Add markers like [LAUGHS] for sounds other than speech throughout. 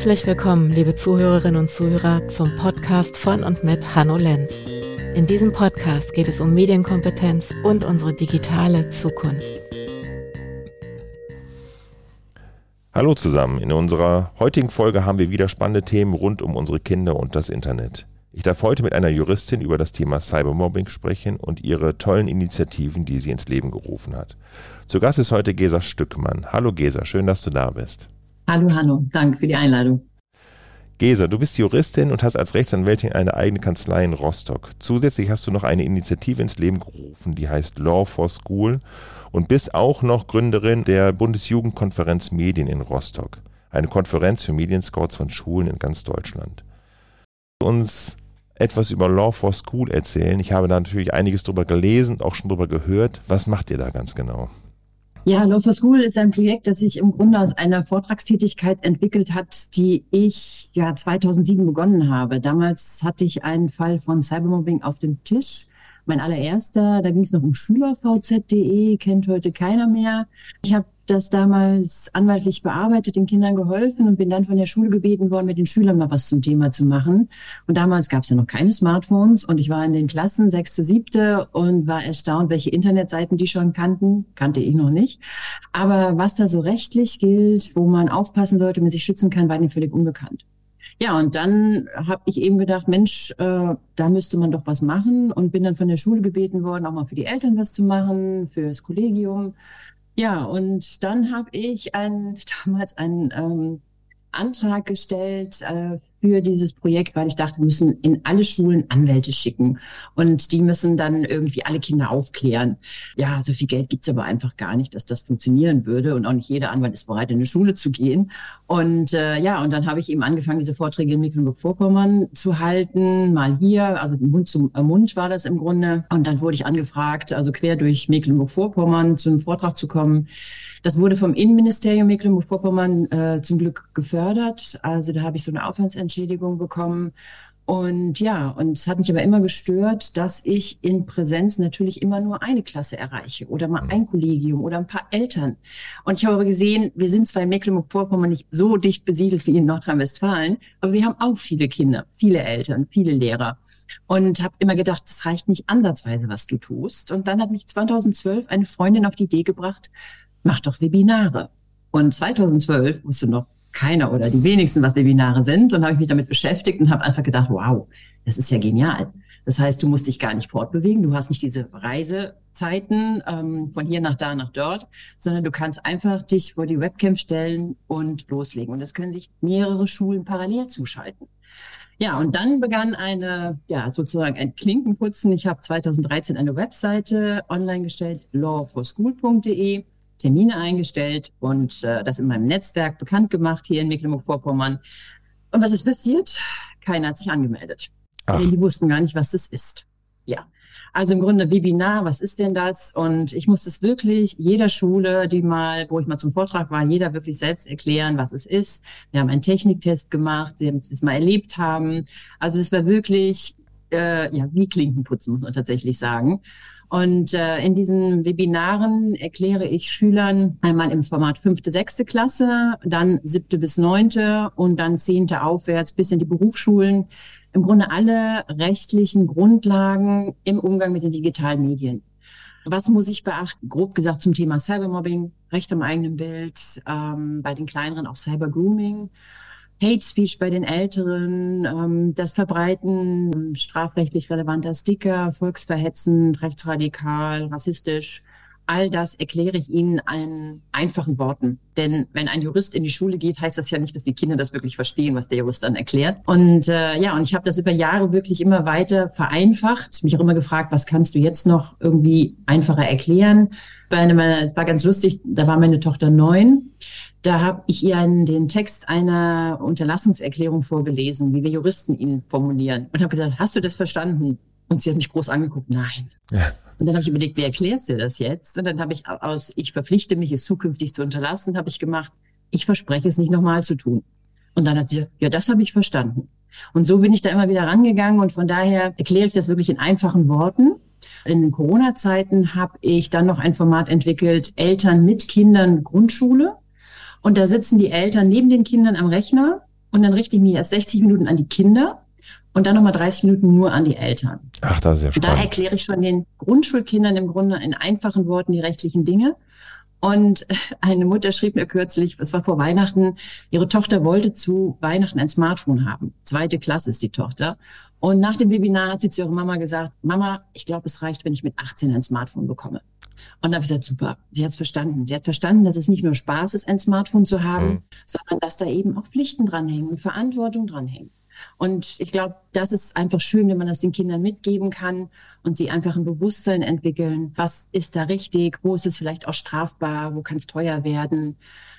Herzlich willkommen, liebe Zuhörerinnen und Zuhörer, zum Podcast von und mit Hanno Lenz. In diesem Podcast geht es um Medienkompetenz und unsere digitale Zukunft. Hallo zusammen, in unserer heutigen Folge haben wir wieder spannende Themen rund um unsere Kinder und das Internet. Ich darf heute mit einer Juristin über das Thema Cybermobbing sprechen und ihre tollen Initiativen, die sie ins Leben gerufen hat. Zu Gast ist heute Gesa Stückmann. Hallo Gesa, schön, dass du da bist. Hallo Hanno, danke für die Einladung. Gesa, du bist Juristin und hast als Rechtsanwältin eine eigene Kanzlei in Rostock. Zusätzlich hast du noch eine Initiative ins Leben gerufen, die heißt Law for School und bist auch noch Gründerin der Bundesjugendkonferenz Medien in Rostock, eine Konferenz für Medienscouts von Schulen in ganz Deutschland. Uns etwas über Law for School erzählen. Ich habe da natürlich einiges drüber gelesen auch schon drüber gehört. Was macht ihr da ganz genau? Ja, Law for School ist ein Projekt, das sich im Grunde aus einer Vortragstätigkeit entwickelt hat, die ich ja 2007 begonnen habe. Damals hatte ich einen Fall von Cybermobbing auf dem Tisch. Mein allererster, da ging es noch um schülervz.de, kennt heute keiner mehr. Ich habe das damals anwaltlich bearbeitet, den Kindern geholfen und bin dann von der Schule gebeten worden, mit den Schülern mal was zum Thema zu machen. Und damals gab es ja noch keine Smartphones und ich war in den Klassen, sechste, siebte und war erstaunt, welche Internetseiten die schon kannten. Kannte ich noch nicht. Aber was da so rechtlich gilt, wo man aufpassen sollte, man sich schützen kann, war ihnen völlig unbekannt. Ja, und dann habe ich eben gedacht, Mensch, äh, da müsste man doch was machen und bin dann von der Schule gebeten worden, auch mal für die Eltern was zu machen, für das Kollegium. Ja, und dann habe ich ein, [LAUGHS] damals einen ähm, Antrag gestellt äh, für dieses Projekt, weil ich dachte, wir müssen in alle Schulen Anwälte schicken und die müssen dann irgendwie alle Kinder aufklären. Ja, so viel Geld gibt's aber einfach gar nicht, dass das funktionieren würde und auch nicht jeder Anwalt ist bereit, in eine Schule zu gehen. Und äh, ja, und dann habe ich eben angefangen, diese Vorträge in Mecklenburg-Vorpommern zu halten, mal hier, also Mund zum äh, Mund war das im Grunde. Und dann wurde ich angefragt, also quer durch Mecklenburg-Vorpommern zu einem Vortrag zu kommen. Das wurde vom Innenministerium Mecklenburg-Vorpommern äh, zum Glück gefördert. Also da habe ich so eine Aufwandsentschädigung bekommen. Und ja, und es hat mich aber immer gestört, dass ich in Präsenz natürlich immer nur eine Klasse erreiche oder mal ein Kollegium oder ein paar Eltern. Und ich habe aber gesehen, wir sind zwar in Mecklenburg-Vorpommern nicht so dicht besiedelt wie in Nordrhein-Westfalen, aber wir haben auch viele Kinder, viele Eltern, viele Lehrer. Und habe immer gedacht, das reicht nicht ansatzweise, was du tust. Und dann hat mich 2012 eine Freundin auf die Idee gebracht, mach doch Webinare. Und 2012 wusste noch keiner oder die wenigsten, was Webinare sind. Und habe ich mich damit beschäftigt und habe einfach gedacht, wow, das ist ja genial. Das heißt, du musst dich gar nicht fortbewegen, du hast nicht diese Reisezeiten ähm, von hier nach da nach dort, sondern du kannst einfach dich vor die Webcam stellen und loslegen. Und das können sich mehrere Schulen parallel zuschalten. Ja, und dann begann eine, ja, sozusagen ein Klinkenputzen. Ich habe 2013 eine Webseite online gestellt, lawforschool.de Termine eingestellt und äh, das in meinem Netzwerk bekannt gemacht hier in Mecklenburg-Vorpommern. Und was ist passiert? Keiner hat sich angemeldet. Ach. Die wussten gar nicht, was das ist. Ja. Also im Grunde Webinar, was ist denn das? Und ich muss es wirklich jeder Schule, die mal, wo ich mal zum Vortrag war, jeder wirklich selbst erklären, was es ist. Wir haben einen Techniktest gemacht, sie haben es mal erlebt haben. Also es war wirklich, äh, ja, wie Klinkenputzen, muss man tatsächlich sagen. Und äh, in diesen Webinaren erkläre ich Schülern einmal im Format fünfte, sechste Klasse, dann siebte bis neunte und dann zehnte aufwärts bis in die Berufsschulen. Im Grunde alle rechtlichen Grundlagen im Umgang mit den digitalen Medien. Was muss ich beachten? Grob gesagt zum Thema Cybermobbing, Recht am eigenen Bild, ähm, bei den kleineren auch Cybergrooming Hate Speech bei den Älteren, ähm, das Verbreiten strafrechtlich relevanter Sticker, volksverhetzend, rechtsradikal, rassistisch. All das erkläre ich Ihnen in einfachen Worten. Denn wenn ein Jurist in die Schule geht, heißt das ja nicht, dass die Kinder das wirklich verstehen, was der Jurist dann erklärt. Und äh, ja, und ich habe das über Jahre wirklich immer weiter vereinfacht. Mich auch immer gefragt, was kannst du jetzt noch irgendwie einfacher erklären? Es war ganz lustig, da war meine Tochter neun da habe ich ihr einen, den Text einer Unterlassungserklärung vorgelesen, wie wir Juristen ihn formulieren. Und habe gesagt, hast du das verstanden? Und sie hat mich groß angeguckt, nein. Ja. Und dann habe ich überlegt, wie erklärst du das jetzt? Und dann habe ich aus, ich verpflichte mich, es zukünftig zu unterlassen, habe ich gemacht, ich verspreche es nicht nochmal zu tun. Und dann hat sie gesagt, ja, das habe ich verstanden. Und so bin ich da immer wieder rangegangen und von daher erkläre ich das wirklich in einfachen Worten. In den Corona-Zeiten habe ich dann noch ein Format entwickelt, Eltern mit Kindern Grundschule. Und da sitzen die Eltern neben den Kindern am Rechner und dann richte ich mich erst 60 Minuten an die Kinder und dann nochmal 30 Minuten nur an die Eltern. Ach, das ist ja spannend. Da erkläre ich schon den Grundschulkindern im Grunde in einfachen Worten die rechtlichen Dinge. Und [LAUGHS] eine Mutter schrieb mir kürzlich, es war vor Weihnachten, ihre Tochter wollte zu Weihnachten ein Smartphone haben. Zweite Klasse ist die Tochter. Und nach dem Webinar hat sie zu ihrer Mama gesagt, Mama, ich glaube, es reicht, wenn ich mit 18 ein Smartphone bekomme. Und da habe ich gesagt, super, sie hat es verstanden. Sie hat verstanden, dass es nicht nur Spaß ist, ein Smartphone zu haben, mhm. sondern dass da eben auch Pflichten dranhängen und Verantwortung dranhängen. Und ich glaube, das ist einfach schön, wenn man das den Kindern mitgeben kann und sie einfach ein Bewusstsein entwickeln. Was ist da richtig? Wo ist es vielleicht auch strafbar? Wo kann es teuer werden?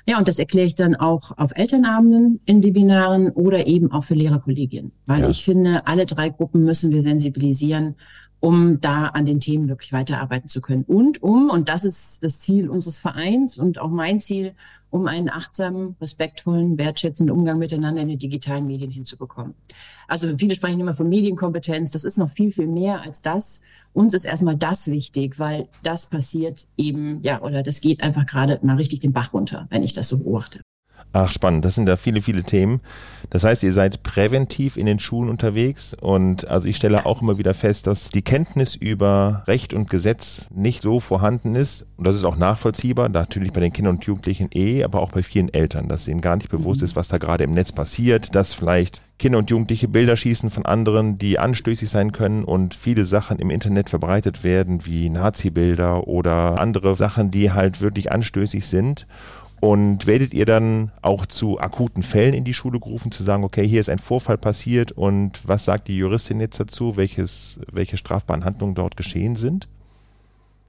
Ja, und das erkläre ich dann auch auf Elternabenden in Webinaren oder eben auch für Lehrerkollegien. Weil ja. ich finde, alle drei Gruppen müssen wir sensibilisieren, um da an den Themen wirklich weiterarbeiten zu können. Und um, und das ist das Ziel unseres Vereins und auch mein Ziel, um einen achtsamen, respektvollen, wertschätzenden Umgang miteinander in den digitalen Medien hinzubekommen. Also viele sprechen immer von Medienkompetenz. Das ist noch viel, viel mehr als das. Uns ist erstmal das wichtig, weil das passiert eben, ja, oder das geht einfach gerade mal richtig den Bach runter, wenn ich das so beobachte. Ach, spannend. Das sind da viele, viele Themen. Das heißt, ihr seid präventiv in den Schulen unterwegs und also ich stelle auch immer wieder fest, dass die Kenntnis über Recht und Gesetz nicht so vorhanden ist. Und das ist auch nachvollziehbar, natürlich bei den Kindern und Jugendlichen eh, aber auch bei vielen Eltern, dass ihnen gar nicht bewusst mhm. ist, was da gerade im Netz passiert, dass vielleicht Kinder und Jugendliche Bilder schießen von anderen, die anstößig sein können und viele Sachen im Internet verbreitet werden, wie Nazi-Bilder oder andere Sachen, die halt wirklich anstößig sind. Und werdet ihr dann auch zu akuten Fällen in die Schule gerufen, zu sagen, okay, hier ist ein Vorfall passiert und was sagt die Juristin jetzt dazu, welches, welche strafbaren Handlungen dort geschehen sind?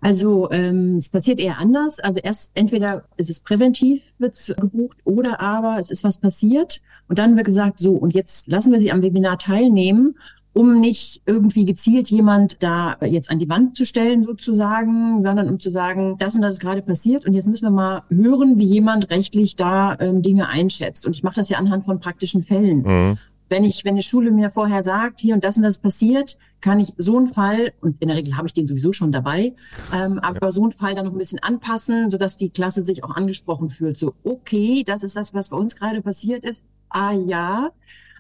Also ähm, es passiert eher anders. Also erst entweder ist es präventiv, wird es gebucht, oder aber es ist was passiert und dann wird gesagt, so und jetzt lassen wir Sie am Webinar teilnehmen um nicht irgendwie gezielt jemand da jetzt an die Wand zu stellen sozusagen, sondern um zu sagen, das und das ist gerade passiert und jetzt müssen wir mal hören, wie jemand rechtlich da ähm, Dinge einschätzt. Und ich mache das ja anhand von praktischen Fällen. Mhm. Wenn ich, wenn eine Schule mir vorher sagt, hier und das und das passiert, kann ich so einen Fall, und in der Regel habe ich den sowieso schon dabei, ähm, aber ja. so einen Fall dann noch ein bisschen anpassen, sodass die Klasse sich auch angesprochen fühlt. So, okay, das ist das, was bei uns gerade passiert ist. Ah ja,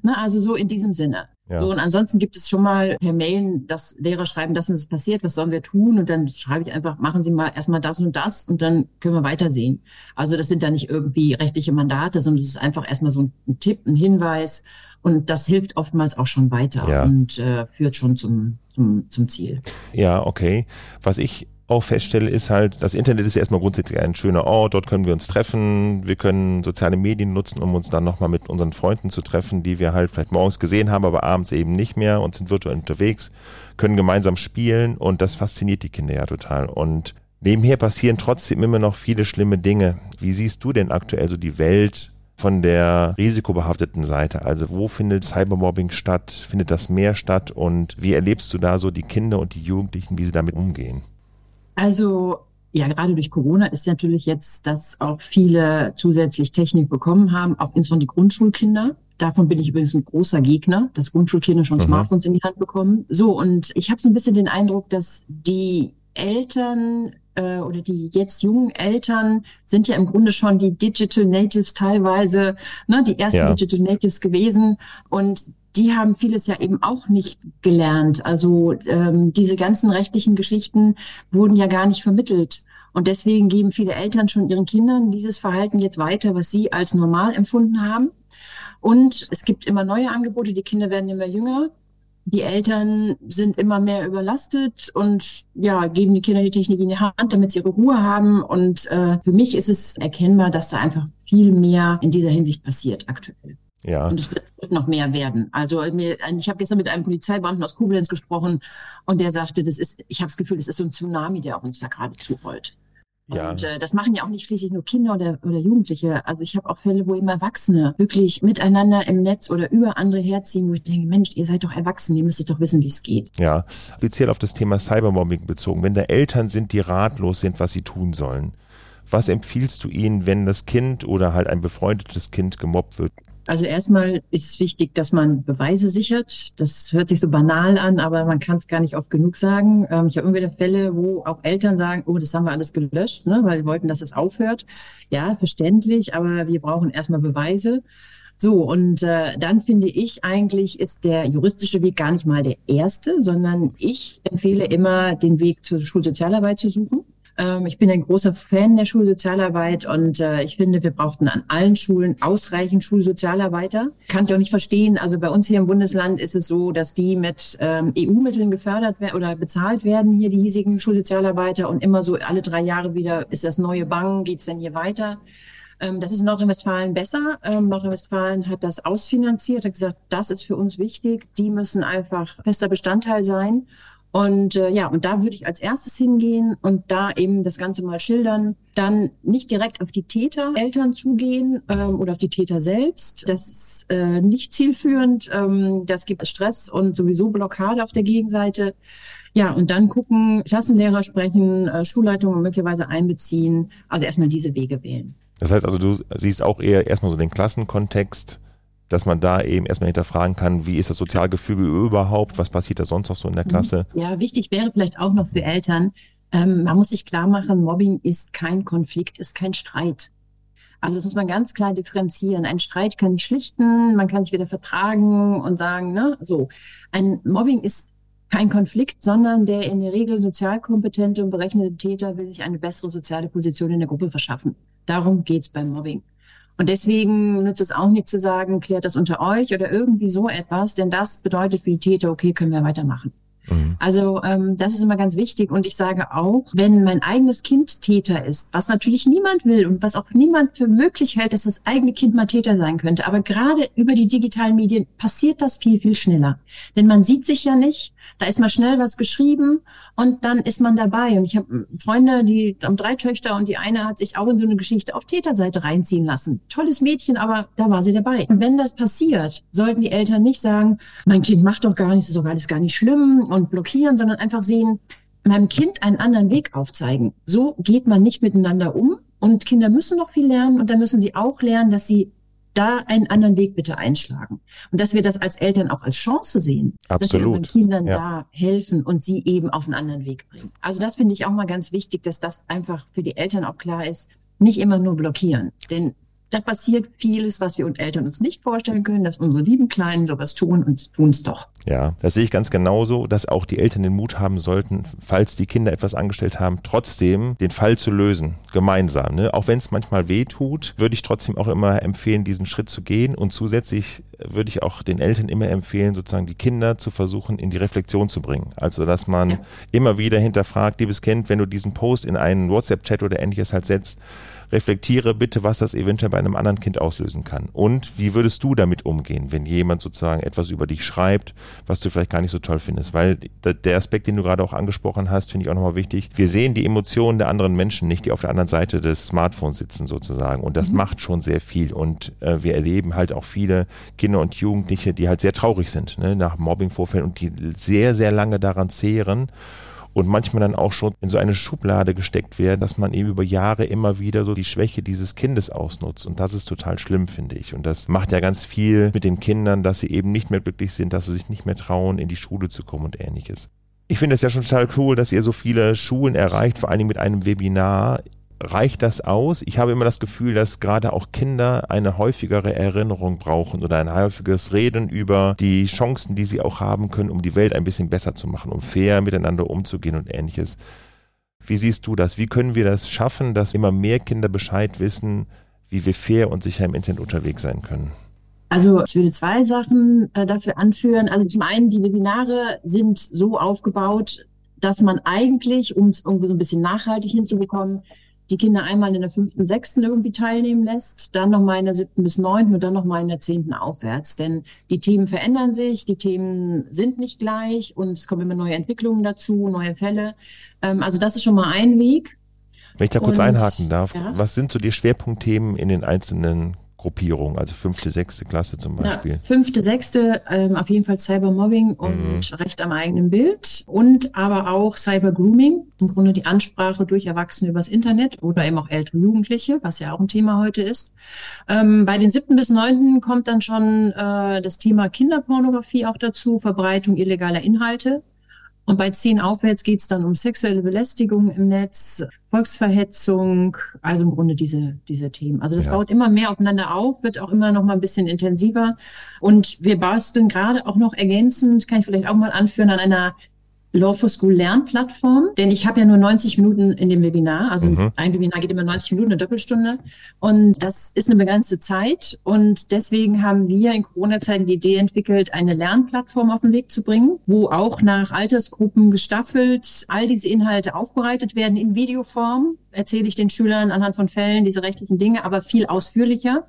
Ne, also so in diesem Sinne. Ja. So, und ansonsten gibt es schon mal per Mail, dass Lehrer schreiben, das und das passiert, was sollen wir tun? Und dann schreibe ich einfach, machen Sie mal erstmal das und das und dann können wir weitersehen. Also das sind da nicht irgendwie rechtliche Mandate, sondern es ist einfach erstmal so ein Tipp, ein Hinweis. Und das hilft oftmals auch schon weiter ja. und äh, führt schon zum, zum, zum Ziel. Ja, okay. Was ich auch feststelle, ist halt, das Internet ist erstmal grundsätzlich ein schöner Ort, dort können wir uns treffen, wir können soziale Medien nutzen, um uns dann nochmal mit unseren Freunden zu treffen, die wir halt vielleicht morgens gesehen haben, aber abends eben nicht mehr und sind virtuell unterwegs, können gemeinsam spielen und das fasziniert die Kinder ja total. Und nebenher passieren trotzdem immer noch viele schlimme Dinge. Wie siehst du denn aktuell so die Welt von der risikobehafteten Seite? Also wo findet Cybermobbing statt? Findet das mehr statt? Und wie erlebst du da so die Kinder und die Jugendlichen, wie sie damit umgehen? Also ja, gerade durch Corona ist natürlich jetzt, dass auch viele zusätzlich Technik bekommen haben, auch insbesondere die Grundschulkinder. Davon bin ich übrigens ein großer Gegner, dass Grundschulkinder schon mhm. Smartphones in die Hand bekommen. So, und ich habe so ein bisschen den Eindruck, dass die Eltern äh, oder die jetzt jungen Eltern sind ja im Grunde schon die Digital Natives teilweise, ne, die ersten ja. Digital Natives gewesen. Und die haben vieles ja eben auch nicht gelernt. Also ähm, diese ganzen rechtlichen Geschichten wurden ja gar nicht vermittelt. Und deswegen geben viele Eltern schon ihren Kindern dieses Verhalten jetzt weiter, was sie als normal empfunden haben. Und es gibt immer neue Angebote, die Kinder werden immer jünger. Die Eltern sind immer mehr überlastet und ja, geben die Kinder die Technik in die Hand, damit sie ihre Ruhe haben. Und äh, für mich ist es erkennbar, dass da einfach viel mehr in dieser Hinsicht passiert aktuell. Ja. Und es wird noch mehr werden. Also mir, ich habe gestern mit einem Polizeibeamten aus Koblenz gesprochen und der sagte, das ist, ich habe das Gefühl, das ist so ein Tsunami, der auf uns da gerade zurollt. Ja. Und äh, das machen ja auch nicht schließlich nur Kinder oder, oder Jugendliche. Also ich habe auch Fälle, wo eben Erwachsene wirklich miteinander im Netz oder über andere herziehen, wo ich denke, Mensch, ihr seid doch erwachsen, ihr müsstet doch wissen, wie es geht. Ja, speziell auf das Thema Cybermobbing bezogen. Wenn da Eltern sind, die ratlos sind, was sie tun sollen, was empfiehlst du ihnen, wenn das Kind oder halt ein befreundetes Kind gemobbt wird? Also erstmal ist es wichtig, dass man Beweise sichert. Das hört sich so banal an, aber man kann es gar nicht oft genug sagen. Ähm, ich habe immer wieder Fälle, wo auch Eltern sagen, oh, das haben wir alles gelöscht, ne, weil wir wollten, dass es aufhört. Ja, verständlich, aber wir brauchen erstmal Beweise. So, und äh, dann finde ich eigentlich, ist der juristische Weg gar nicht mal der erste, sondern ich empfehle immer, den Weg zur Schulsozialarbeit zu suchen. Ähm, ich bin ein großer Fan der Schulsozialarbeit und äh, ich finde, wir brauchten an allen Schulen ausreichend Schulsozialarbeiter. Kann ich auch nicht verstehen. Also bei uns hier im Bundesland ist es so, dass die mit ähm, EU-Mitteln gefördert werden oder bezahlt werden, hier die hiesigen Schulsozialarbeiter und immer so alle drei Jahre wieder ist das neue Bang, geht's denn hier weiter? Ähm, das ist in Nordrhein-Westfalen besser. Ähm, Nordrhein-Westfalen hat das ausfinanziert, hat gesagt, das ist für uns wichtig. Die müssen einfach fester Bestandteil sein. Und äh, ja, und da würde ich als erstes hingehen und da eben das Ganze mal schildern. Dann nicht direkt auf die Täter, Eltern zugehen ähm, oder auf die Täter selbst. Das ist äh, nicht zielführend. Ähm, das gibt Stress und sowieso Blockade auf der Gegenseite. Ja, und dann gucken, Klassenlehrer sprechen, äh, Schulleitungen möglicherweise einbeziehen. Also erstmal diese Wege wählen. Das heißt also, du siehst auch eher erstmal so den Klassenkontext dass man da eben erstmal hinterfragen kann, wie ist das Sozialgefüge überhaupt, was passiert da sonst noch so in der mhm. Klasse? Ja, wichtig wäre vielleicht auch noch für Eltern, ähm, man muss sich klar machen, Mobbing ist kein Konflikt, ist kein Streit. Also das muss man ganz klar differenzieren. Ein Streit kann ich schlichten, man kann sich wieder vertragen und sagen, ne, so. Ein Mobbing ist kein Konflikt, sondern der in der Regel sozialkompetente und berechnete Täter will sich eine bessere soziale Position in der Gruppe verschaffen. Darum geht's beim Mobbing. Und deswegen nützt es auch nicht zu sagen, klärt das unter euch oder irgendwie so etwas, denn das bedeutet für die Täter, okay, können wir weitermachen. Mhm. Also ähm, das ist immer ganz wichtig. Und ich sage auch, wenn mein eigenes Kind Täter ist, was natürlich niemand will und was auch niemand für möglich hält, dass das eigene Kind mal Täter sein könnte. Aber gerade über die digitalen Medien passiert das viel, viel schneller. Denn man sieht sich ja nicht. Da ist mal schnell was geschrieben und dann ist man dabei. Und ich habe Freunde, die haben drei Töchter und die eine hat sich auch in so eine Geschichte auf Täterseite reinziehen lassen. Tolles Mädchen, aber da war sie dabei. Und wenn das passiert, sollten die Eltern nicht sagen, mein Kind macht doch gar nichts, ist doch alles gar nicht schlimm und blockieren, sondern einfach sehen, meinem Kind einen anderen Weg aufzeigen. So geht man nicht miteinander um. Und Kinder müssen noch viel lernen und dann müssen sie auch lernen, dass sie da einen anderen Weg bitte einschlagen. Und dass wir das als Eltern auch als Chance sehen, Absolut. dass wir unseren Kindern ja. da helfen und sie eben auf einen anderen Weg bringen. Also das finde ich auch mal ganz wichtig, dass das einfach für die Eltern auch klar ist, nicht immer nur blockieren. Denn da passiert vieles, was wir und Eltern uns nicht vorstellen können, dass unsere lieben Kleinen sowas tun und tun es doch. Ja, das sehe ich ganz genauso, dass auch die Eltern den Mut haben sollten, falls die Kinder etwas angestellt haben, trotzdem den Fall zu lösen, gemeinsam. Ne? Auch wenn es manchmal weh tut, würde ich trotzdem auch immer empfehlen, diesen Schritt zu gehen. Und zusätzlich würde ich auch den Eltern immer empfehlen, sozusagen die Kinder zu versuchen, in die Reflexion zu bringen. Also, dass man ja. immer wieder hinterfragt, liebes Kind, wenn du diesen Post in einen WhatsApp-Chat oder ähnliches halt setzt, reflektiere bitte, was das eventuell bei einem anderen Kind auslösen kann. Und wie würdest du damit umgehen, wenn jemand sozusagen etwas über dich schreibt, was du vielleicht gar nicht so toll findest? Weil der Aspekt, den du gerade auch angesprochen hast, finde ich auch nochmal wichtig. Wir sehen die Emotionen der anderen Menschen nicht, die auf der anderen Seite des Smartphones sitzen sozusagen. Und das mhm. macht schon sehr viel. Und äh, wir erleben halt auch viele Kinder und Jugendliche, die halt sehr traurig sind ne, nach Mobbingvorfällen und die sehr, sehr lange daran zehren und manchmal dann auch schon in so eine Schublade gesteckt werden, dass man eben über Jahre immer wieder so die Schwäche dieses Kindes ausnutzt. Und das ist total schlimm, finde ich. Und das macht ja ganz viel mit den Kindern, dass sie eben nicht mehr glücklich sind, dass sie sich nicht mehr trauen, in die Schule zu kommen und ähnliches. Ich finde es ja schon total cool, dass ihr so viele Schulen erreicht, vor allen Dingen mit einem Webinar reicht das aus? Ich habe immer das Gefühl, dass gerade auch Kinder eine häufigere Erinnerung brauchen oder ein häufiges Reden über die Chancen, die sie auch haben können, um die Welt ein bisschen besser zu machen, um fair miteinander umzugehen und ähnliches. Wie siehst du das? Wie können wir das schaffen, dass immer mehr Kinder Bescheid wissen, wie wir fair und sicher im Internet unterwegs sein können? Also ich würde zwei Sachen äh, dafür anführen. Also zum einen, die Webinare sind so aufgebaut, dass man eigentlich, um es irgendwie so ein bisschen nachhaltig hinzubekommen, die Kinder einmal in der fünften, sechsten irgendwie teilnehmen lässt, dann nochmal in der siebten bis neunten und dann nochmal in der zehnten aufwärts. Denn die Themen verändern sich, die Themen sind nicht gleich und es kommen immer neue Entwicklungen dazu, neue Fälle. Ähm, also das ist schon mal ein Weg. Wenn ich da kurz und, einhaken darf, ja. was sind so die Schwerpunktthemen in den einzelnen Gruppierung, also fünfte, sechste Klasse zum Beispiel? Ja, fünfte, sechste, ähm, auf jeden Fall Cybermobbing und mhm. Recht am eigenen Bild und aber auch Cybergrooming, im Grunde die Ansprache durch Erwachsene übers Internet oder eben auch ältere Jugendliche, was ja auch ein Thema heute ist. Ähm, bei den siebten bis neunten kommt dann schon äh, das Thema Kinderpornografie auch dazu, Verbreitung illegaler Inhalte. Und bei zehn aufwärts geht es dann um sexuelle Belästigung im Netz, Volksverhetzung, also im Grunde diese, diese Themen. Also das ja. baut immer mehr aufeinander auf, wird auch immer noch mal ein bisschen intensiver. Und wir basteln gerade auch noch ergänzend, kann ich vielleicht auch mal anführen, an einer Law for School Lernplattform, denn ich habe ja nur 90 Minuten in dem Webinar, also mhm. ein Webinar geht immer 90 Minuten, eine Doppelstunde. Und das ist eine begrenzte Zeit. Und deswegen haben wir in Corona-Zeiten die Idee entwickelt, eine Lernplattform auf den Weg zu bringen, wo auch nach Altersgruppen gestaffelt all diese Inhalte aufbereitet werden in Videoform, erzähle ich den Schülern anhand von Fällen diese rechtlichen Dinge, aber viel ausführlicher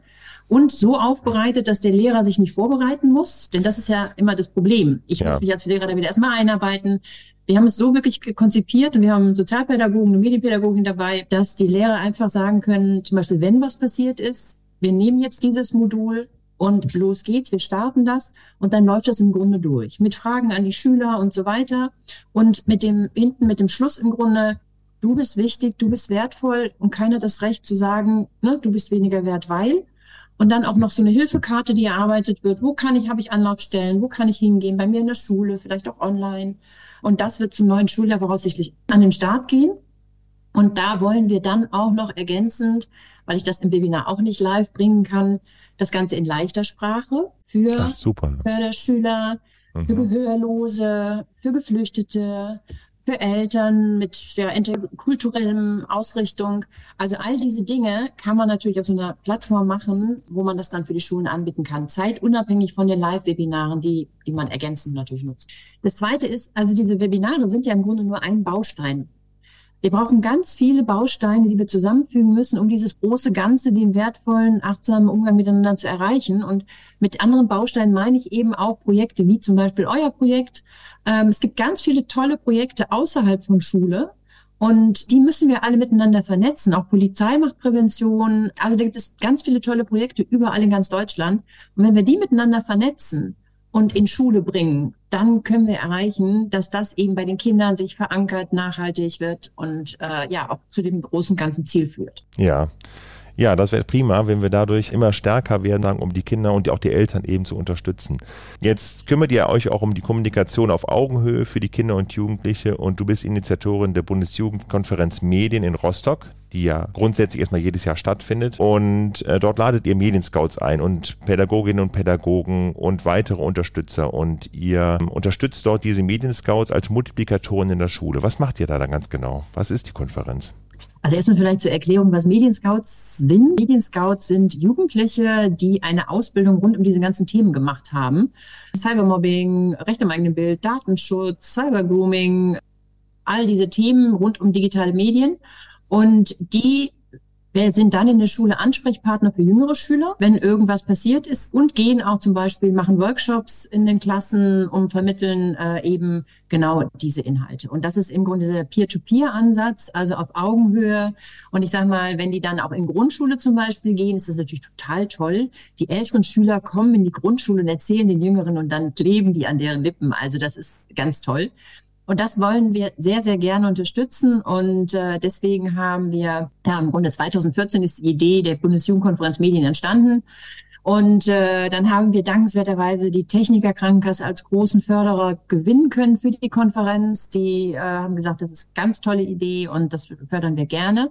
und so aufbereitet, dass der Lehrer sich nicht vorbereiten muss. Denn das ist ja immer das Problem. Ich ja. muss mich als Lehrer da wieder erstmal einarbeiten. Wir haben es so wirklich konzipiert und wir haben Sozialpädagogen und Medienpädagogen dabei, dass die Lehrer einfach sagen können, zum Beispiel, wenn was passiert ist, wir nehmen jetzt dieses Modul und los geht's, wir starten das und dann läuft das im Grunde durch. Mit Fragen an die Schüler und so weiter und mit dem, hinten mit dem Schluss im Grunde, du bist wichtig, du bist wertvoll und keiner das Recht zu sagen, ne, du bist weniger wert, weil, und dann auch noch so eine Hilfekarte, die erarbeitet wird. Wo kann ich, habe ich Anlaufstellen? Wo kann ich hingehen? Bei mir in der Schule, vielleicht auch online. Und das wird zum neuen Schuljahr voraussichtlich an den Start gehen. Und da wollen wir dann auch noch ergänzend, weil ich das im Webinar auch nicht live bringen kann, das Ganze in leichter Sprache für Ach, Förderschüler, mhm. für Gehörlose, für Geflüchtete, für Eltern mit der interkulturellen Ausrichtung. Also all diese Dinge kann man natürlich auf so einer Plattform machen, wo man das dann für die Schulen anbieten kann. Zeitunabhängig von den Live-Webinaren, die, die man ergänzend natürlich nutzt. Das zweite ist, also diese Webinare sind ja im Grunde nur ein Baustein. Wir brauchen ganz viele Bausteine, die wir zusammenfügen müssen, um dieses große Ganze, den wertvollen, achtsamen Umgang miteinander zu erreichen. Und mit anderen Bausteinen meine ich eben auch Projekte wie zum Beispiel euer Projekt, ähm, es gibt ganz viele tolle Projekte außerhalb von Schule. Und die müssen wir alle miteinander vernetzen. Auch Polizei macht Prävention. Also da gibt es ganz viele tolle Projekte überall in ganz Deutschland. Und wenn wir die miteinander vernetzen und in Schule bringen, dann können wir erreichen, dass das eben bei den Kindern sich verankert, nachhaltig wird und äh, ja auch zu dem großen ganzen Ziel führt. Ja. Ja, das wäre prima, wenn wir dadurch immer stärker werden, um die Kinder und auch die Eltern eben zu unterstützen. Jetzt kümmert ihr euch auch um die Kommunikation auf Augenhöhe für die Kinder und Jugendliche und du bist Initiatorin der Bundesjugendkonferenz Medien in Rostock die ja grundsätzlich erstmal jedes Jahr stattfindet. Und äh, dort ladet ihr Medienscouts ein und Pädagoginnen und Pädagogen und weitere Unterstützer. Und ihr ähm, unterstützt dort diese Medienscouts als Multiplikatoren in der Schule. Was macht ihr da dann ganz genau? Was ist die Konferenz? Also erstmal vielleicht zur Erklärung, was Medienscouts sind. Medienscouts sind Jugendliche, die eine Ausbildung rund um diese ganzen Themen gemacht haben. Cybermobbing, Recht am eigenen Bild, Datenschutz, Cybergrooming, all diese Themen rund um digitale Medien. Und die wir sind dann in der Schule Ansprechpartner für jüngere Schüler, wenn irgendwas passiert ist und gehen auch zum Beispiel, machen Workshops in den Klassen und vermitteln äh, eben genau diese Inhalte. Und das ist im Grunde dieser Peer-to-Peer-Ansatz, also auf Augenhöhe. Und ich sage mal, wenn die dann auch in Grundschule zum Beispiel gehen, ist das natürlich total toll. Die älteren Schüler kommen in die Grundschule und erzählen den Jüngeren und dann kleben die an deren Lippen. Also das ist ganz toll. Und das wollen wir sehr, sehr gerne unterstützen. Und äh, deswegen haben wir, ja, im Grunde 2014 ist die Idee der Bundesjugendkonferenz Medien entstanden. Und äh, dann haben wir dankenswerterweise die Technikerkrankenkasse als großen Förderer gewinnen können für die Konferenz. Die äh, haben gesagt, das ist eine ganz tolle Idee und das fördern wir gerne.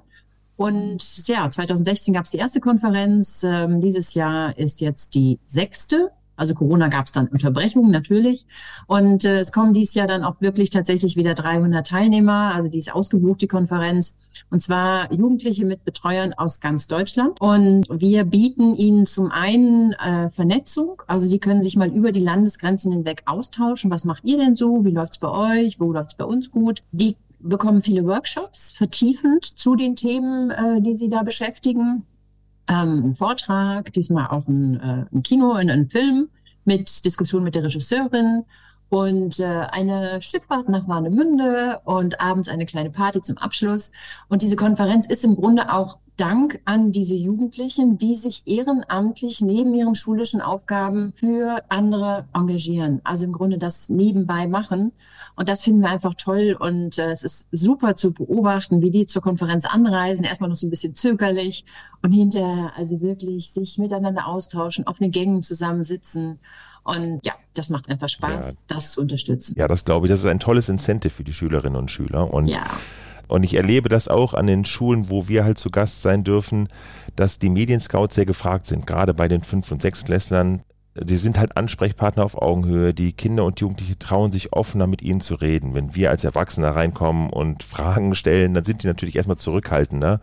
Und ja, 2016 gab es die erste Konferenz. Ähm, dieses Jahr ist jetzt die sechste. Also Corona gab es dann Unterbrechungen natürlich. Und äh, es kommen dieses Jahr dann auch wirklich tatsächlich wieder 300 Teilnehmer. Also die ist ausgebucht, die Konferenz. Und zwar Jugendliche mit Betreuern aus ganz Deutschland. Und wir bieten ihnen zum einen äh, Vernetzung. Also die können sich mal über die Landesgrenzen hinweg austauschen. Was macht ihr denn so? Wie läuft's bei euch? Wo läuft's bei uns gut? Die bekommen viele Workshops vertiefend zu den Themen, äh, die sie da beschäftigen ähm, einen Vortrag, diesmal auch ein, äh, ein Kino, ein, ein Film mit Diskussion mit der Regisseurin und äh, eine Schifffahrt nach Warnemünde und abends eine kleine Party zum Abschluss. Und diese Konferenz ist im Grunde auch Dank an diese Jugendlichen, die sich ehrenamtlich neben ihren schulischen Aufgaben für andere engagieren. Also im Grunde das nebenbei machen. Und das finden wir einfach toll. Und äh, es ist super zu beobachten, wie die zur Konferenz anreisen. Erstmal noch so ein bisschen zögerlich und hinterher also wirklich sich miteinander austauschen, auf den Gängen zusammensitzen. Und ja, das macht einfach Spaß, ja. das zu unterstützen. Ja, das glaube ich. Das ist ein tolles Incentive für die Schülerinnen und Schüler. Und ja. Und ich erlebe das auch an den Schulen, wo wir halt zu Gast sein dürfen, dass die Medienscouts sehr gefragt sind, gerade bei den Fünf- und Sechstklässlern. Sie sind halt Ansprechpartner auf Augenhöhe. Die Kinder und Jugendliche trauen sich offener mit ihnen zu reden. Wenn wir als Erwachsene reinkommen und Fragen stellen, dann sind die natürlich erstmal zurückhaltender.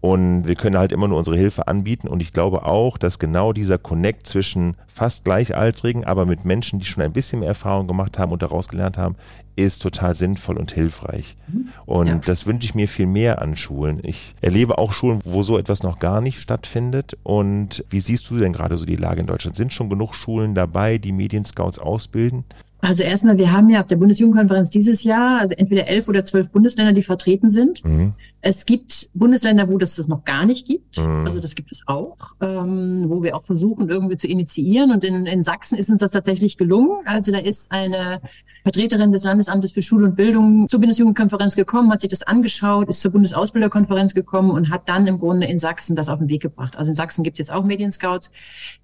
Und wir können halt immer nur unsere Hilfe anbieten. Und ich glaube auch, dass genau dieser Connect zwischen fast Gleichaltrigen, aber mit Menschen, die schon ein bisschen mehr Erfahrung gemacht haben und daraus gelernt haben, ist total sinnvoll und hilfreich. Mhm. Und ja. das wünsche ich mir viel mehr an Schulen. Ich erlebe auch Schulen, wo so etwas noch gar nicht stattfindet. Und wie siehst du denn gerade so die Lage in Deutschland? Sind schon genug Schulen dabei, die Medienscouts ausbilden? Also erstmal, wir haben ja auf der Bundesjugendkonferenz dieses Jahr, also entweder elf oder zwölf Bundesländer, die vertreten sind. Mhm. Es gibt Bundesländer, wo das das noch gar nicht gibt. Mhm. Also das gibt es auch, ähm, wo wir auch versuchen, irgendwie zu initiieren. Und in, in Sachsen ist uns das tatsächlich gelungen. Also da ist eine Vertreterin des Landesamtes für Schule und Bildung zur Bundesjugendkonferenz gekommen, hat sich das angeschaut, ist zur Bundesausbilderkonferenz gekommen und hat dann im Grunde in Sachsen das auf den Weg gebracht. Also in Sachsen gibt es jetzt auch Medienscouts.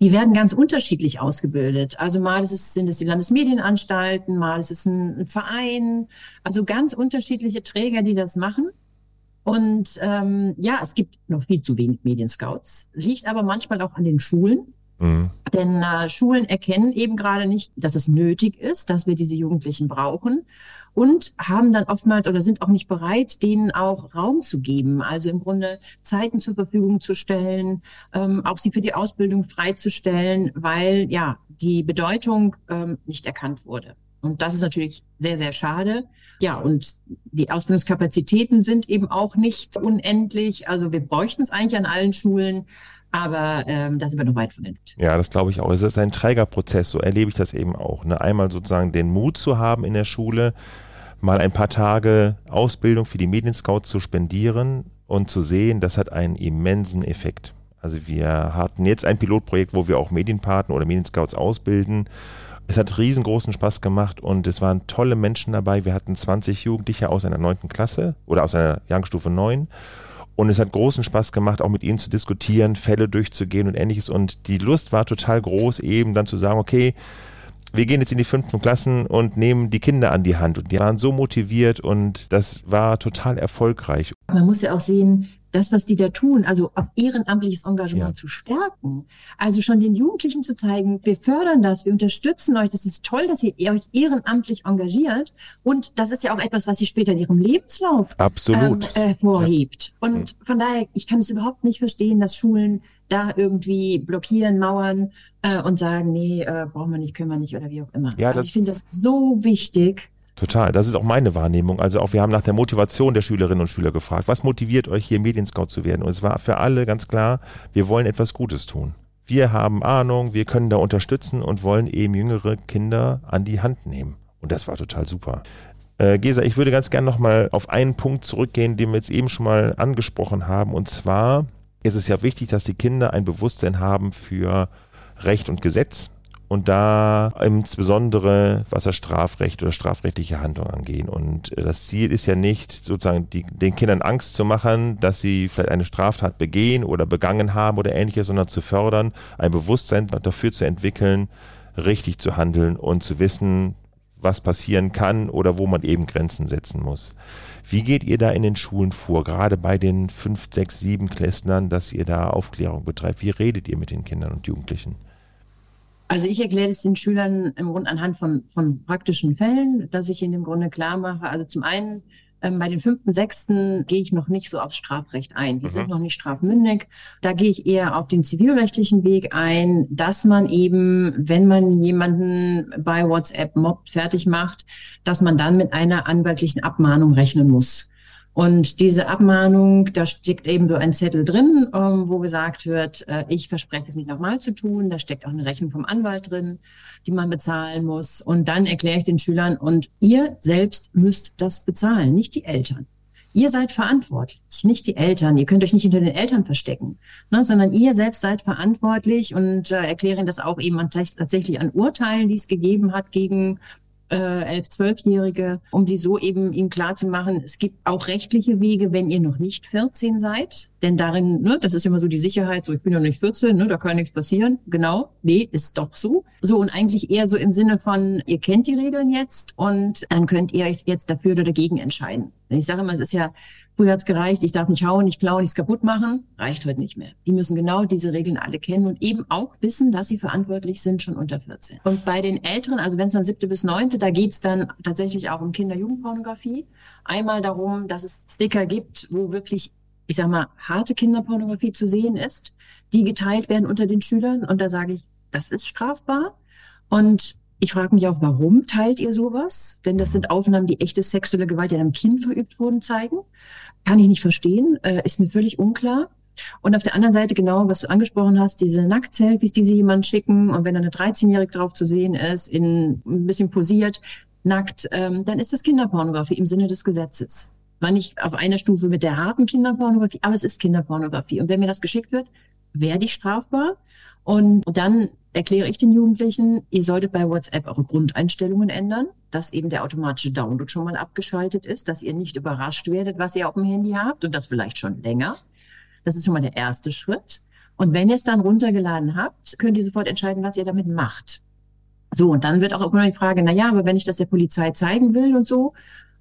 Die werden ganz unterschiedlich ausgebildet. Also mal ist es, sind es die Landesmedienanstalten, mal ist es ein, ein Verein. Also ganz unterschiedliche Träger, die das machen. Und ähm, ja, es gibt noch viel zu wenig Medienscouts. Liegt aber manchmal auch an den Schulen. Mhm. Denn äh, Schulen erkennen eben gerade nicht, dass es nötig ist, dass wir diese Jugendlichen brauchen und haben dann oftmals oder sind auch nicht bereit, denen auch Raum zu geben. Also im Grunde Zeiten zur Verfügung zu stellen, ähm, auch sie für die Ausbildung freizustellen, weil ja die Bedeutung ähm, nicht erkannt wurde. Und das ist natürlich sehr, sehr schade. Ja, und die Ausbildungskapazitäten sind eben auch nicht unendlich. Also wir bräuchten es eigentlich an allen Schulen. Aber ähm, da sind wir noch weit von entfernt. Ja, das glaube ich auch. Es ist ein träger Prozess, so erlebe ich das eben auch. Ne? Einmal sozusagen den Mut zu haben in der Schule, mal ein paar Tage Ausbildung für die Medienscout zu spendieren und zu sehen, das hat einen immensen Effekt. Also wir hatten jetzt ein Pilotprojekt, wo wir auch Medienpartner oder Medienscouts ausbilden. Es hat riesengroßen Spaß gemacht und es waren tolle Menschen dabei. Wir hatten 20 Jugendliche aus einer neunten Klasse oder aus einer Jahrgangsstufe 9 und es hat großen Spaß gemacht, auch mit ihnen zu diskutieren, Fälle durchzugehen und ähnliches. Und die Lust war total groß, eben dann zu sagen, okay, wir gehen jetzt in die fünften Klassen und nehmen die Kinder an die Hand. Und die waren so motiviert und das war total erfolgreich. Man muss ja auch sehen, das, was die da tun, also auch ehrenamtliches Engagement ja. zu stärken, also schon den Jugendlichen zu zeigen, wir fördern das, wir unterstützen euch, das ist toll, dass ihr euch ehrenamtlich engagiert und das ist ja auch etwas, was sie später in ihrem Lebenslauf Absolut. Ähm, hervorhebt. Ja. Und mhm. von daher, ich kann es überhaupt nicht verstehen, dass Schulen da irgendwie blockieren, mauern äh, und sagen, nee, äh, brauchen wir nicht, können wir nicht oder wie auch immer. Ja, also ich finde das so wichtig, Total, das ist auch meine Wahrnehmung. Also auch wir haben nach der Motivation der Schülerinnen und Schüler gefragt. Was motiviert euch hier Medienscout zu werden? Und es war für alle ganz klar, wir wollen etwas Gutes tun. Wir haben Ahnung, wir können da unterstützen und wollen eben jüngere Kinder an die Hand nehmen. Und das war total super. Äh, Gesa, ich würde ganz gerne nochmal auf einen Punkt zurückgehen, den wir jetzt eben schon mal angesprochen haben. Und zwar ist es ja wichtig, dass die Kinder ein Bewusstsein haben für Recht und Gesetz und da insbesondere was das Strafrecht oder strafrechtliche Handlungen angehen. Und das Ziel ist ja nicht sozusagen die, den Kindern Angst zu machen, dass sie vielleicht eine Straftat begehen oder begangen haben oder ähnliches, sondern zu fördern, ein Bewusstsein dafür zu entwickeln, richtig zu handeln und zu wissen, was passieren kann oder wo man eben Grenzen setzen muss. Wie geht ihr da in den Schulen vor, gerade bei den fünf, sechs, sieben Klässlern, dass ihr da Aufklärung betreibt? Wie redet ihr mit den Kindern und Jugendlichen? Also ich erkläre es den Schülern im Grunde anhand von, von praktischen Fällen, dass ich ihnen im Grunde klar mache. Also zum einen ähm, bei den fünften, sechsten gehe ich noch nicht so aufs Strafrecht ein. Die mhm. sind noch nicht strafmündig. Da gehe ich eher auf den zivilrechtlichen Weg ein, dass man eben, wenn man jemanden bei WhatsApp mobbt, fertig macht, dass man dann mit einer anwaltlichen Abmahnung rechnen muss. Und diese Abmahnung, da steckt eben so ein Zettel drin, ähm, wo gesagt wird, äh, ich verspreche es nicht nochmal zu tun. Da steckt auch eine Rechnung vom Anwalt drin, die man bezahlen muss. Und dann erkläre ich den Schülern, und ihr selbst müsst das bezahlen, nicht die Eltern. Ihr seid verantwortlich, nicht die Eltern. Ihr könnt euch nicht hinter den Eltern verstecken, ne, sondern ihr selbst seid verantwortlich und äh, erklären das auch eben an, tatsächlich an Urteilen, die es gegeben hat gegen äh, 11-, 12-Jährige, um sie so eben ihnen klarzumachen, es gibt auch rechtliche Wege, wenn ihr noch nicht 14 seid. Denn darin, ne, das ist immer so die Sicherheit, so ich bin noch nicht 14, ne, da kann nichts passieren. Genau, nee, ist doch so. So und eigentlich eher so im Sinne von, ihr kennt die Regeln jetzt und dann könnt ihr euch jetzt dafür oder dagegen entscheiden. Ich sage immer, es ist ja Früher hat's gereicht, ich darf nicht hauen, nicht klauen, nichts kaputt machen. Reicht heute nicht mehr. Die müssen genau diese Regeln alle kennen und eben auch wissen, dass sie verantwortlich sind, schon unter 14. Und bei den Älteren, also wenn es dann siebte bis neunte, da geht's dann tatsächlich auch um Kinder-Jugendpornografie. Einmal darum, dass es Sticker gibt, wo wirklich, ich sag mal, harte Kinderpornografie zu sehen ist, die geteilt werden unter den Schülern. Und da sage ich, das ist strafbar. Und ich frage mich auch, warum teilt ihr sowas? Denn das sind Aufnahmen, die echte sexuelle Gewalt, die einem Kind verübt wurden, zeigen. Kann ich nicht verstehen, äh, ist mir völlig unklar. Und auf der anderen Seite genau, was du angesprochen hast, diese Nackt-Selfies, die sie jemand schicken und wenn da eine 13-Jährige drauf zu sehen ist, in ein bisschen posiert, nackt, ähm, dann ist das Kinderpornografie im Sinne des Gesetzes. War nicht auf einer Stufe mit der harten Kinderpornografie, aber es ist Kinderpornografie. Und wenn mir das geschickt wird, werde ich strafbar. Und dann erkläre ich den Jugendlichen, ihr solltet bei WhatsApp eure Grundeinstellungen ändern, dass eben der automatische Download schon mal abgeschaltet ist, dass ihr nicht überrascht werdet, was ihr auf dem Handy habt und das vielleicht schon länger. Das ist schon mal der erste Schritt. Und wenn ihr es dann runtergeladen habt, könnt ihr sofort entscheiden, was ihr damit macht. So, und dann wird auch immer die Frage, na ja, aber wenn ich das der Polizei zeigen will und so,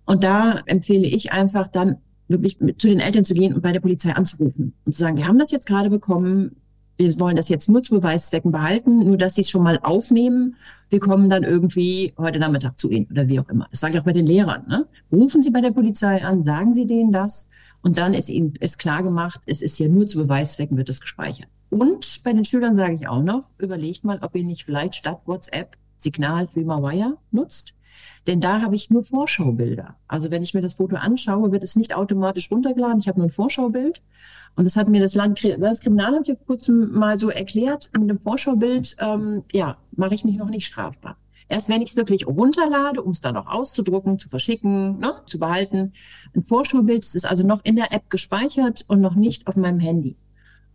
und da empfehle ich einfach dann wirklich zu den Eltern zu gehen und bei der Polizei anzurufen und zu sagen, wir haben das jetzt gerade bekommen, wir wollen das jetzt nur zu Beweiszwecken behalten, nur dass sie es schon mal aufnehmen. Wir kommen dann irgendwie heute Nachmittag zu Ihnen oder wie auch immer. Das sage ich auch bei den Lehrern. Ne? Rufen Sie bei der Polizei an, sagen Sie denen das und dann ist Ihnen ist klar gemacht, es ist ja nur zu Beweiszwecken wird es gespeichert. Und bei den Schülern sage ich auch noch, überlegt mal, ob ihr nicht vielleicht statt WhatsApp Signal Wire nutzt. Denn da habe ich nur Vorschaubilder. Also wenn ich mir das Foto anschaue, wird es nicht automatisch runtergeladen. Ich habe nur ein Vorschaubild. Und das hat mir das Land, das Kriminalamt hier vor kurzem mal so erklärt. Mit dem Vorschaubild, ähm, ja, mache ich mich noch nicht strafbar. Erst wenn ich es wirklich runterlade, um es dann auch auszudrucken, zu verschicken, ne, zu behalten. Ein Vorschaubild ist also noch in der App gespeichert und noch nicht auf meinem Handy.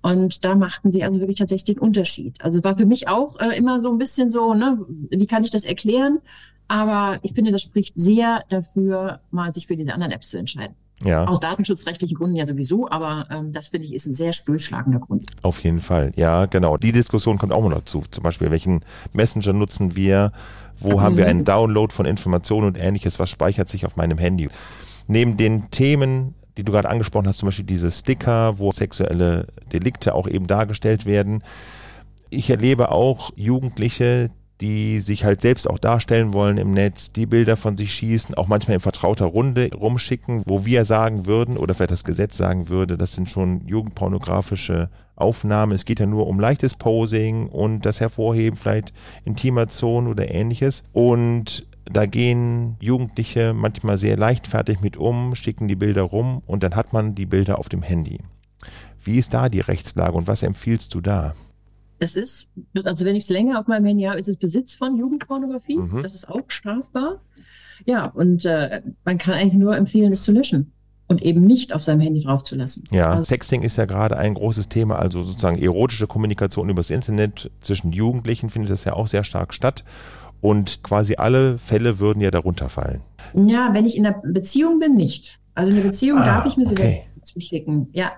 Und da machten sie also wirklich tatsächlich den Unterschied. Also es war für mich auch äh, immer so ein bisschen so, ne, wie kann ich das erklären? Aber ich finde, das spricht sehr dafür, mal sich für diese anderen Apps zu entscheiden. Ja. Aus datenschutzrechtlichen Gründen ja sowieso, aber ähm, das finde ich ist ein sehr durchschlagender Grund. Auf jeden Fall, ja, genau. Die Diskussion kommt auch mal dazu. Zum Beispiel, welchen Messenger nutzen wir? Wo mhm. haben wir einen Download von Informationen und ähnliches? Was speichert sich auf meinem Handy? Neben den Themen, die du gerade angesprochen hast, zum Beispiel diese Sticker, wo sexuelle Delikte auch eben dargestellt werden. Ich erlebe auch Jugendliche, die sich halt selbst auch darstellen wollen im Netz, die Bilder von sich schießen, auch manchmal in vertrauter Runde rumschicken, wo wir sagen würden oder vielleicht das Gesetz sagen würde, das sind schon jugendpornografische Aufnahmen. Es geht ja nur um leichtes Posing und das Hervorheben vielleicht intimer Zonen oder ähnliches. Und da gehen Jugendliche manchmal sehr leichtfertig mit um, schicken die Bilder rum und dann hat man die Bilder auf dem Handy. Wie ist da die Rechtslage und was empfiehlst du da? Das ist, also wenn ich es länger auf meinem Handy habe, ist es Besitz von Jugendpornografie. Mhm. Das ist auch strafbar. Ja, und äh, man kann eigentlich nur empfehlen, es zu löschen und eben nicht auf seinem Handy draufzulassen. Ja, also, Sexting ist ja gerade ein großes Thema, also sozusagen erotische Kommunikation übers Internet zwischen Jugendlichen findet das ja auch sehr stark statt. Und quasi alle Fälle würden ja darunter fallen. Ja, wenn ich in einer Beziehung bin, nicht. Also eine Beziehung ah, darf ich mir sowas okay. zuschicken. Ja,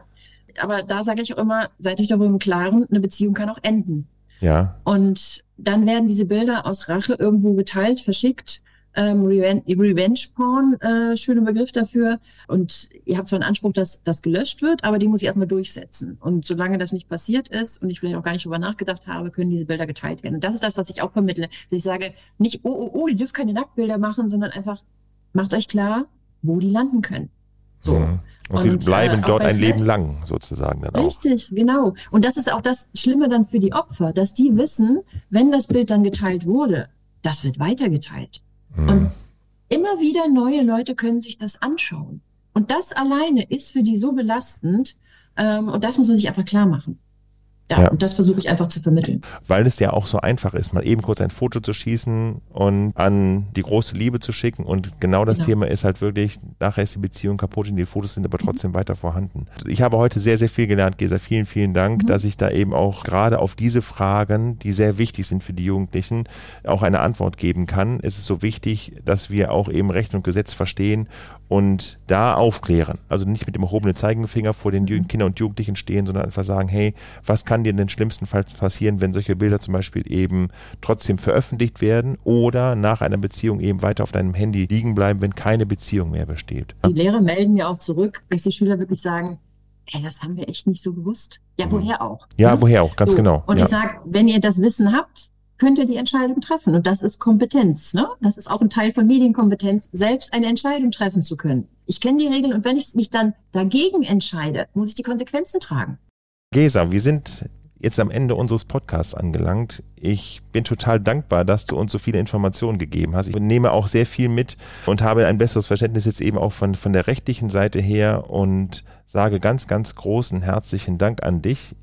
aber da sage ich auch immer, seid euch darüber im Klaren, eine Beziehung kann auch enden. Ja. Und dann werden diese Bilder aus Rache irgendwo geteilt, verschickt. Ähm, Revenge, Revenge Porn, äh, schöner Begriff dafür. Und ihr habt zwar einen Anspruch, dass das gelöscht wird, aber die muss ich erstmal durchsetzen. Und solange das nicht passiert ist und ich vielleicht auch gar nicht drüber nachgedacht habe, können diese Bilder geteilt werden. Und das ist das, was ich auch vermittle. Dass ich sage, nicht, oh, oh, oh, ihr dürft keine Nacktbilder machen, sondern einfach macht euch klar, wo die landen können. So. Mhm. Und, und sie bleiben äh, dort ein Leben lang sozusagen dann auch. Richtig, genau. Und das ist auch das Schlimme dann für die Opfer, dass die wissen, wenn das Bild dann geteilt wurde, das wird weitergeteilt. Hm. Und immer wieder neue Leute können sich das anschauen. Und das alleine ist für die so belastend. Ähm, und das muss man sich einfach klar machen. Ja, ja. und das versuche ich einfach zu vermitteln. Weil es ja auch so einfach ist, mal eben kurz ein Foto zu schießen und an die große Liebe zu schicken. Und genau das genau. Thema ist halt wirklich, nachher ist die Beziehung kaputt und die Fotos sind aber mhm. trotzdem mhm. weiter vorhanden. Ich habe heute sehr, sehr viel gelernt, Gesa. Vielen, vielen Dank, mhm. dass ich da eben auch gerade auf diese Fragen, die sehr wichtig sind für die Jugendlichen, auch eine Antwort geben kann. Es ist so wichtig, dass wir auch eben Recht und Gesetz verstehen und da aufklären. Also nicht mit dem erhobenen Zeigefinger vor den. Kindern und Jugendlichen stehen, sondern einfach sagen, hey, was kann dir in den schlimmsten Fall passieren, wenn solche Bilder zum Beispiel eben trotzdem veröffentlicht werden oder nach einer Beziehung eben weiter auf deinem Handy liegen bleiben, wenn keine Beziehung mehr besteht. Die Lehrer melden mir auch zurück, dass die Schüler wirklich sagen, hey, das haben wir echt nicht so gewusst. Ja, mhm. woher auch? Ja, ja? woher auch, ganz so. genau. Und ja. ich sage, wenn ihr das Wissen habt, könnt ihr die Entscheidung treffen. Und das ist Kompetenz. Ne? Das ist auch ein Teil von Medienkompetenz, selbst eine Entscheidung treffen zu können. Ich kenne die Regeln und wenn ich mich dann dagegen entscheide, muss ich die Konsequenzen tragen. Gesa, wir sind jetzt am Ende unseres Podcasts angelangt. Ich bin total dankbar, dass du uns so viele Informationen gegeben hast. Ich nehme auch sehr viel mit und habe ein besseres Verständnis jetzt eben auch von, von der rechtlichen Seite her und sage ganz, ganz großen herzlichen Dank an dich.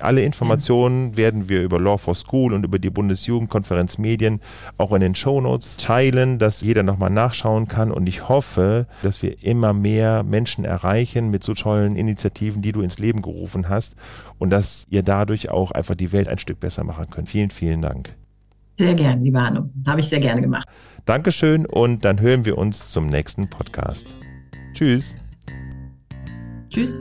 Alle Informationen werden wir über Law for School und über die Bundesjugendkonferenz Medien auch in den Shownotes teilen, dass jeder nochmal nachschauen kann. Und ich hoffe, dass wir immer mehr Menschen erreichen mit so tollen Initiativen, die du ins Leben gerufen hast und dass ihr dadurch auch einfach die Welt ein Stück besser machen könnt. Vielen, vielen Dank. Sehr gerne, lieber Arno. Habe ich sehr gerne gemacht. Dankeschön und dann hören wir uns zum nächsten Podcast. Tschüss. Tschüss.